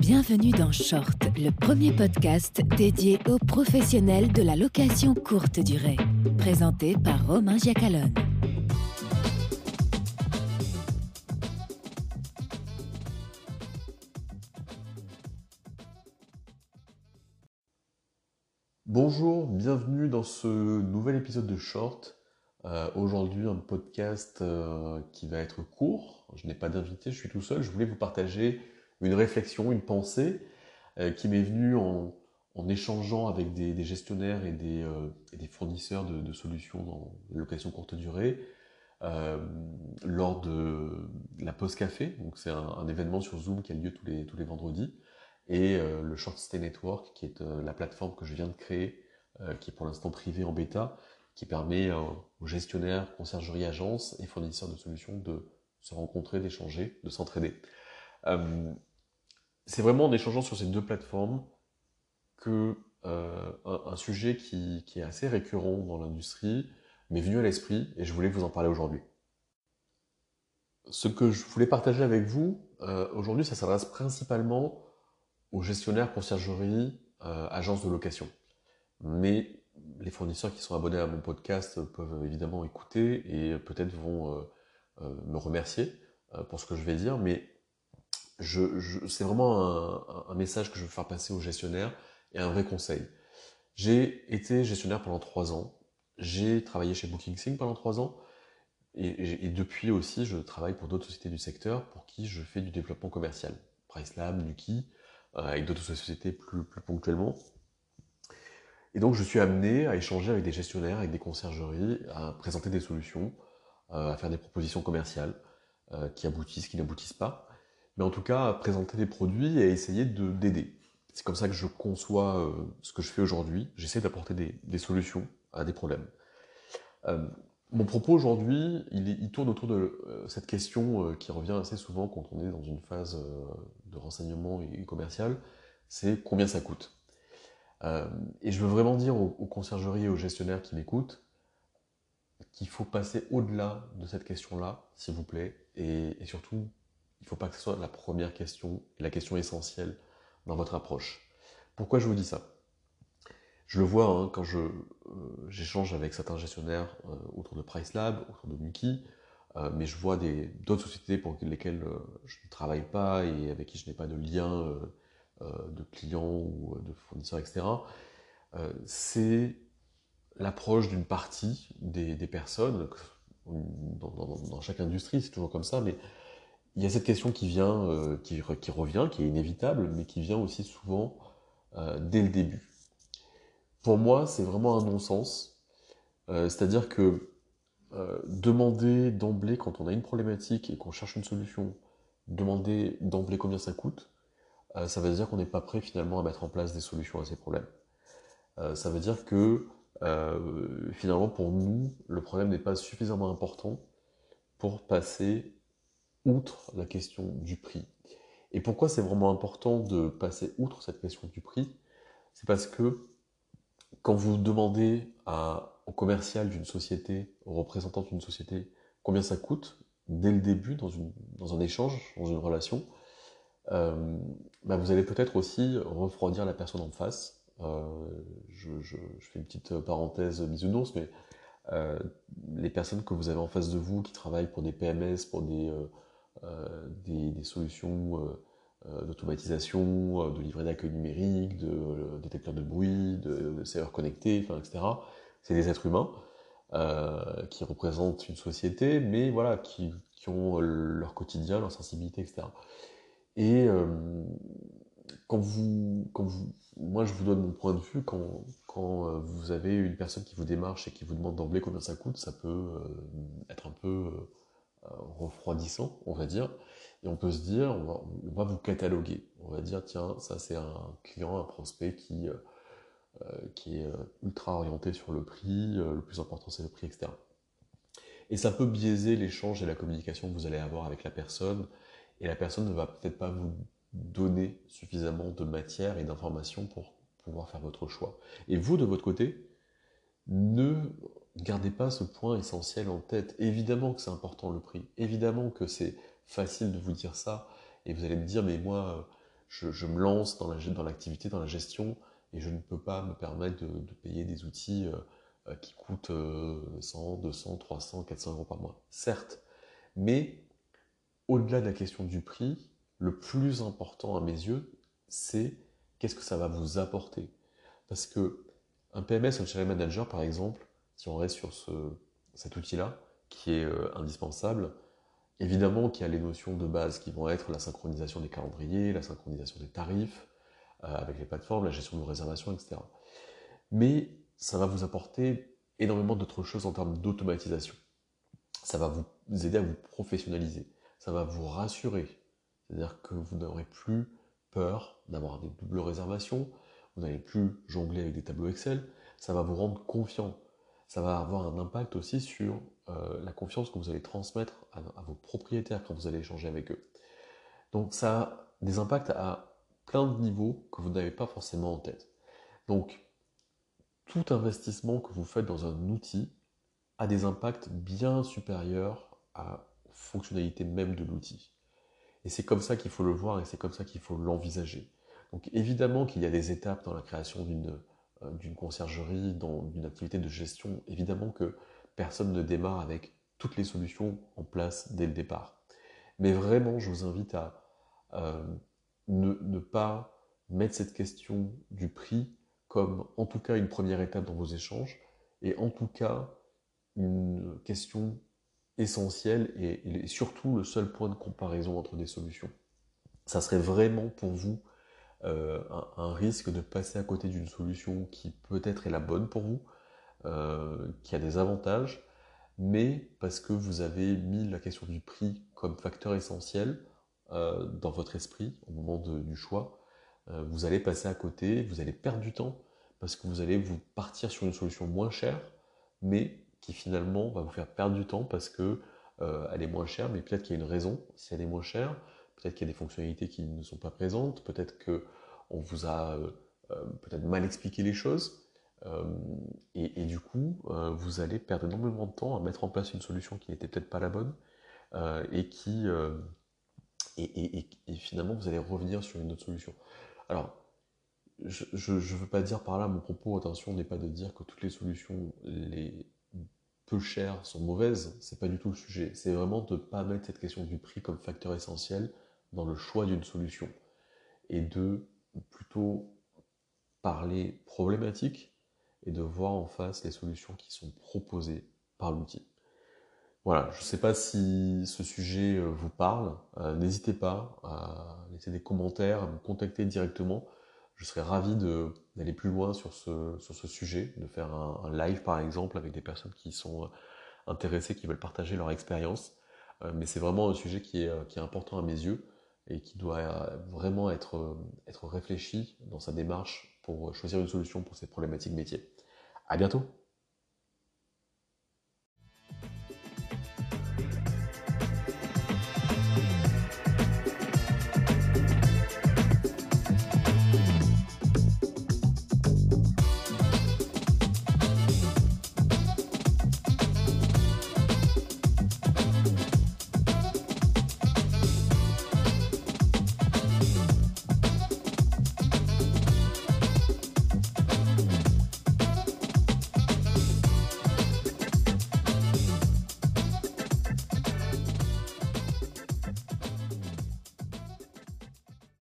Bienvenue dans Short, le premier podcast dédié aux professionnels de la location courte durée. Présenté par Romain Giacalone. Bonjour, bienvenue dans ce nouvel épisode de Short. Euh, Aujourd'hui, un podcast euh, qui va être court. Je n'ai pas d'invité, je suis tout seul. Je voulais vous partager une réflexion, une pensée euh, qui m'est venue en, échangeant avec des, gestionnaires et des, euh, fournisseurs de, solutions dans location courte durée euh, lors de la pause café. Donc c'est un, événement sur Zoom qui a lieu tous les, tous les vendredis et euh, le Short Stay Network qui est la plateforme que je viens de créer, qui est pour l'instant privée en bêta, qui permet aux gestionnaires, conciergeries, agences et fournisseurs de solutions de se rencontrer, d'échanger, de s'entraider. C'est vraiment en échangeant sur ces deux plateformes que euh, un, sujet qui, est assez récurrent dans l'industrie m'est venu à l'esprit et je voulais vous en parler aujourd'hui. Ce que je voulais partager avec vous euh, aujourd'hui, ça s'adresse principalement aux gestionnaires, conciergeries, euh, agences de location. Mais les fournisseurs qui sont abonnés à mon podcast peuvent évidemment écouter et peut-être vont me remercier pour ce que je vais dire, mais c'est vraiment un, message que je veux faire passer aux gestionnaires et un vrai conseil. J'ai été gestionnaire pendant trois ans. J'ai travaillé chez BookingSync pendant trois ans. Et, depuis aussi, je travaille pour d'autres sociétés du secteur pour qui je fais du développement commercial. PriceLab, Nuki, euh, avec d'autres sociétés plus, plus ponctuellement. Et donc, je suis amené à échanger avec des gestionnaires, avec des conciergeries, à présenter des solutions, euh, à faire des propositions commerciales euh, qui aboutissent, qui n'aboutissent pas mais en tout cas présenter des produits et essayer de d'aider. C'est comme ça que je conçois euh, ce que je fais aujourd'hui. J'essaie d'apporter des, solutions à des problèmes. Euh, mon propos aujourd'hui, il, tourne autour de euh, cette question qui revient assez souvent quand on est dans une phase de renseignement et, commercial, c'est combien ça coûte? Et je veux vraiment dire aux, conciergeries et aux gestionnaires qui m'écoutent qu'il faut passer au-delà de cette question-là, s'il vous plaît, et surtout il ne faut pas que ce soit la première question la question essentielle dans votre approche. Pourquoi je vous dis ça? Je le vois hein, quand je, euh, j'échange avec certains gestionnaires euh, autour de PriceLab, autour de Nuki, euh, mais je vois d'autres sociétés pour lesquelles je ne travaille pas et avec qui je n'ai pas de lien de clients ou de fournisseurs, etc. c'est l'approche d'une partie des, personnes, dans, dans, chaque industrie, c'est toujours comme ça, mais il y a cette question qui vient, euh, qui, revient, qui est inévitable, mais qui vient aussi souvent euh, dès le début. Pour moi, c'est vraiment un non-sens. Euh, C'est-à-dire que demander d'emblée, quand on a une problématique et qu'on cherche une solution, demander d'emblée combien ça coûte, ça veut dire qu'on n'est pas prêt finalement à mettre en place des solutions à ces problèmes. Ça veut dire que finalement, pour nous, le problème n'est pas suffisamment important pour passer outre la question du prix. Et pourquoi c'est vraiment important de passer outre cette question du prix? C'est parce que quand vous demandez à, au commercial d'une société, au représentant d'une société, combien ça coûte, dès le début, dans, une, dans un échange, dans une relation, euh, bah vous allez peut-être aussi refroidir la personne en face. Euh, je, fais une petite parenthèse bisounours, mais euh, les personnes que vous avez en face de vous qui travaillent pour des PMS, pour des des, des, solutions euh, euh, d'automatisation, de livret d'accueil numérique, de détecteurs de bruit, de, de serveurs connectés, enfin, etc. C'est des êtres humains euh, qui représentent une société, mais voilà, qui, ont leur quotidien, leur sensibilité, etc. Et euh, quand vous, quand vous, moi je vous donne mon point de vue, quand, quand vous avez une personne qui vous démarche et qui vous demande d'emblée combien ça coûte, ça peut être un peu euh, refroidissant, on va dire. Et on peut se dire, on va, vous cataloguer. On va dire, tiens, ça c'est un client, un prospect qui, euh, qui est ultra orienté sur le prix, euh, le plus important c'est le prix, etc. Et ça peut biaiser l'échange et la communication que vous allez avoir avec la personne. Et la personne ne va peut-être pas vous donner suffisamment de matière et d'informations pour pouvoir faire votre choix. Et vous, de votre côté, ne gardez pas ce point essentiel en tête. Évidemment que c'est important le prix. Évidemment que c'est facile de vous dire ça. Et vous allez me dire, mais moi, je, me lance dans l'activité, dans, la gestion, et je ne peux pas me permettre de, payer des outils euh, qui coûtent 100, 200, 300, 400 euros par mois. Certes, mais au-delà de la question du prix, le plus important à mes yeux, c'est qu'est-ce que ça va vous apporter. Parce que un PMS, un channel manager, par exemple, si on reste sur cet outil-là, qui est euh, indispensable, évidemment qu'il y a les notions de base qui vont être la synchronisation des calendriers, la synchronisation des tarifs euh, avec les plateformes, la gestion de réservations, etc. Mais ça va vous apporter énormément d'autres choses en termes d'automatisation. Ça va vous aider à vous professionnaliser. Ça va vous rassurer. C'est-à-dire que vous n'aurez plus peur d'avoir des doubles réservations, vous n'allez plus jongler avec des tableaux Excel, ça va vous rendre confiant. Ça va avoir un impact aussi sur euh, la confiance que vous allez transmettre à, vos propriétaires quand vous allez échanger avec eux. Donc ça a des impacts à plein de niveaux que vous n'avez pas forcément en tête. Donc tout investissement que vous faites dans un outil a des impacts bien supérieurs à fonctionnalité même de l'outil. Et c'est comme ça qu'il faut le voir et c'est comme ça qu'il faut l'envisager. Donc évidemment qu'il y a des étapes dans la création d'une euh, conciergerie, dans une activité de gestion. Évidemment que personne ne démarre avec toutes les solutions en place dès le départ. Mais vraiment, je vous invite à euh, ne, pas mettre cette question du prix comme en tout cas une première étape dans vos échanges et en tout cas une question essentielle et, surtout le seul point de comparaison entre des solutions. Ça serait vraiment pour vous euh, un, risque de passer à côté d'une solution qui peut-être est la bonne pour vous, euh, qui a des avantages, mais parce que vous avez mis la question du prix comme facteur essentiel euh, dans votre esprit au moment du choix, vous allez passer à côté, vous allez perdre du temps, parce que vous allez vous partir sur une solution moins chère, mais qui finalement va vous faire perdre du temps parce que elle est moins chère, mais peut-être qu'il y a une raison. Si elle est moins chère, peut-être qu'il y a des fonctionnalités qui ne sont pas présentes, peut-être qu'on vous a euh, euh, peut-être mal expliqué les choses, euh, et, du coup, vous allez perdre énormément de temps à mettre en place une solution qui n'était peut-être pas la bonne, et qui... Et, finalement, vous allez revenir sur une autre solution. Alors, je ne veux pas dire par là, mon propos, attention, n'est pas de dire que toutes les solutions les peu chères sont mauvaises, c'est pas du tout le sujet. C'est vraiment de ne pas mettre cette question du prix comme facteur essentiel, dans le choix d'une solution et de plutôt parler problématique et de voir en face les solutions qui sont proposées par l'outil. Voilà, je ne sais pas si ce sujet euh, vous parle. Euh, n'hésitez pas à laisser des commentaires, à me contacter directement. Je serais ravi d'aller plus loin sur ce, sur ce sujet, de faire un, live par exemple avec des personnes qui sont euh, intéressées, qui veulent partager leur expérience. mais c'est vraiment un sujet qui est, qui est important à mes yeux et qui doit vraiment être, être réfléchi dans sa démarche pour choisir une solution pour ces problématiques métiers. À bientôt